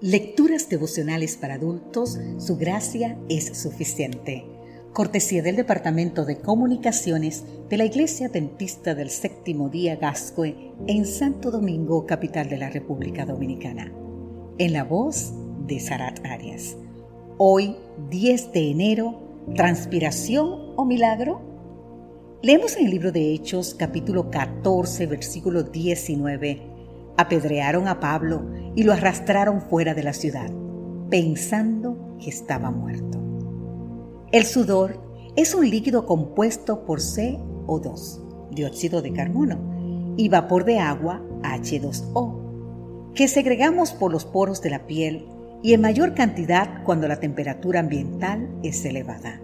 Lecturas devocionales para adultos, su gracia es suficiente. Cortesía del Departamento de Comunicaciones de la Iglesia Dentista del Séptimo Día Gascue en Santo Domingo, capital de la República Dominicana. En la voz de Sarat Arias. Hoy, 10 de enero, ¿transpiración o milagro? Leemos en el libro de Hechos, capítulo 14, versículo 19 apedrearon a Pablo y lo arrastraron fuera de la ciudad, pensando que estaba muerto. El sudor es un líquido compuesto por CO2, dióxido de carbono, y vapor de agua, H2O, que segregamos por los poros de la piel y en mayor cantidad cuando la temperatura ambiental es elevada.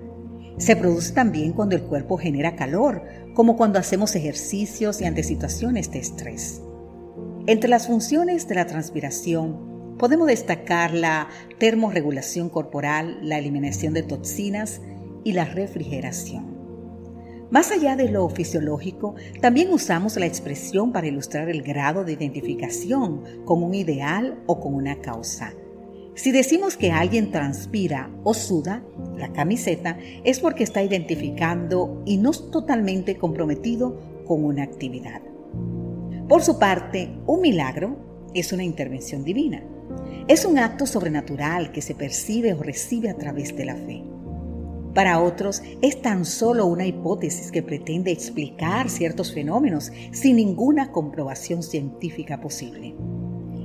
Se produce también cuando el cuerpo genera calor, como cuando hacemos ejercicios y ante situaciones de estrés. Entre las funciones de la transpiración podemos destacar la termorregulación corporal, la eliminación de toxinas y la refrigeración. Más allá de lo fisiológico, también usamos la expresión para ilustrar el grado de identificación con un ideal o con una causa. Si decimos que alguien transpira o suda la camiseta, es porque está identificando y no totalmente comprometido con una actividad. Por su parte, un milagro es una intervención divina. Es un acto sobrenatural que se percibe o recibe a través de la fe. Para otros es tan solo una hipótesis que pretende explicar ciertos fenómenos sin ninguna comprobación científica posible.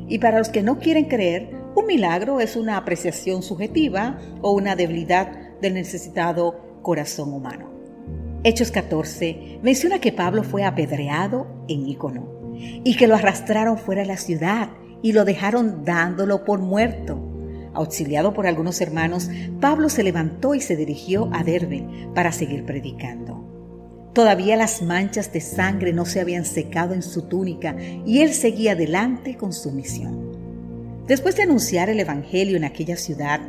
Y para los que no quieren creer, un milagro es una apreciación subjetiva o una debilidad del necesitado corazón humano. Hechos 14 menciona que Pablo fue apedreado en Icono y que lo arrastraron fuera de la ciudad y lo dejaron dándolo por muerto. Auxiliado por algunos hermanos, Pablo se levantó y se dirigió a Derbe para seguir predicando. Todavía las manchas de sangre no se habían secado en su túnica y él seguía adelante con su misión. Después de anunciar el Evangelio en aquella ciudad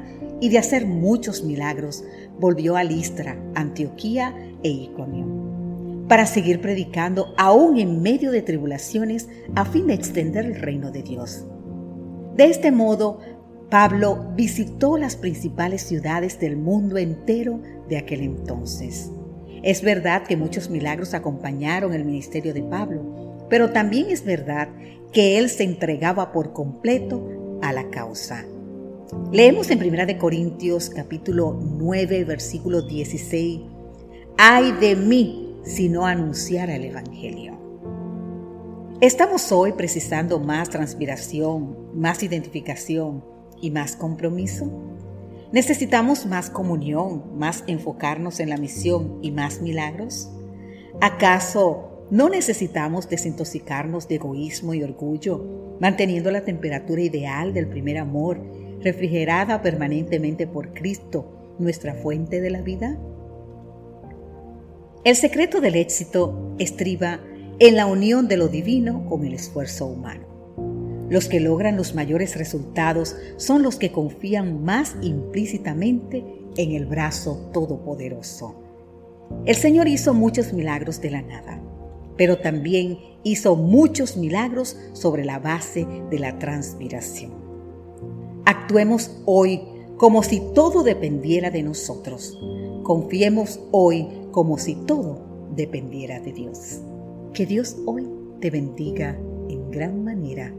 y de hacer muchos milagros, volvió a Listra, Antioquía e Iconio para seguir predicando aún en medio de tribulaciones a fin de extender el reino de Dios. De este modo, Pablo visitó las principales ciudades del mundo entero de aquel entonces. Es verdad que muchos milagros acompañaron el ministerio de Pablo, pero también es verdad que él se entregaba por completo a la causa. Leemos en 1 Corintios capítulo 9 versículo 16, Ay de mí sino anunciar el Evangelio. ¿Estamos hoy precisando más transpiración, más identificación y más compromiso? ¿Necesitamos más comunión, más enfocarnos en la misión y más milagros? ¿Acaso no necesitamos desintoxicarnos de egoísmo y orgullo, manteniendo la temperatura ideal del primer amor, refrigerada permanentemente por Cristo, nuestra fuente de la vida? El secreto del éxito estriba en la unión de lo divino con el esfuerzo humano. Los que logran los mayores resultados son los que confían más implícitamente en el brazo todopoderoso. El Señor hizo muchos milagros de la nada, pero también hizo muchos milagros sobre la base de la transpiración. Actuemos hoy como si todo dependiera de nosotros. Confiemos hoy como si todo dependiera de Dios. Que Dios hoy te bendiga en gran manera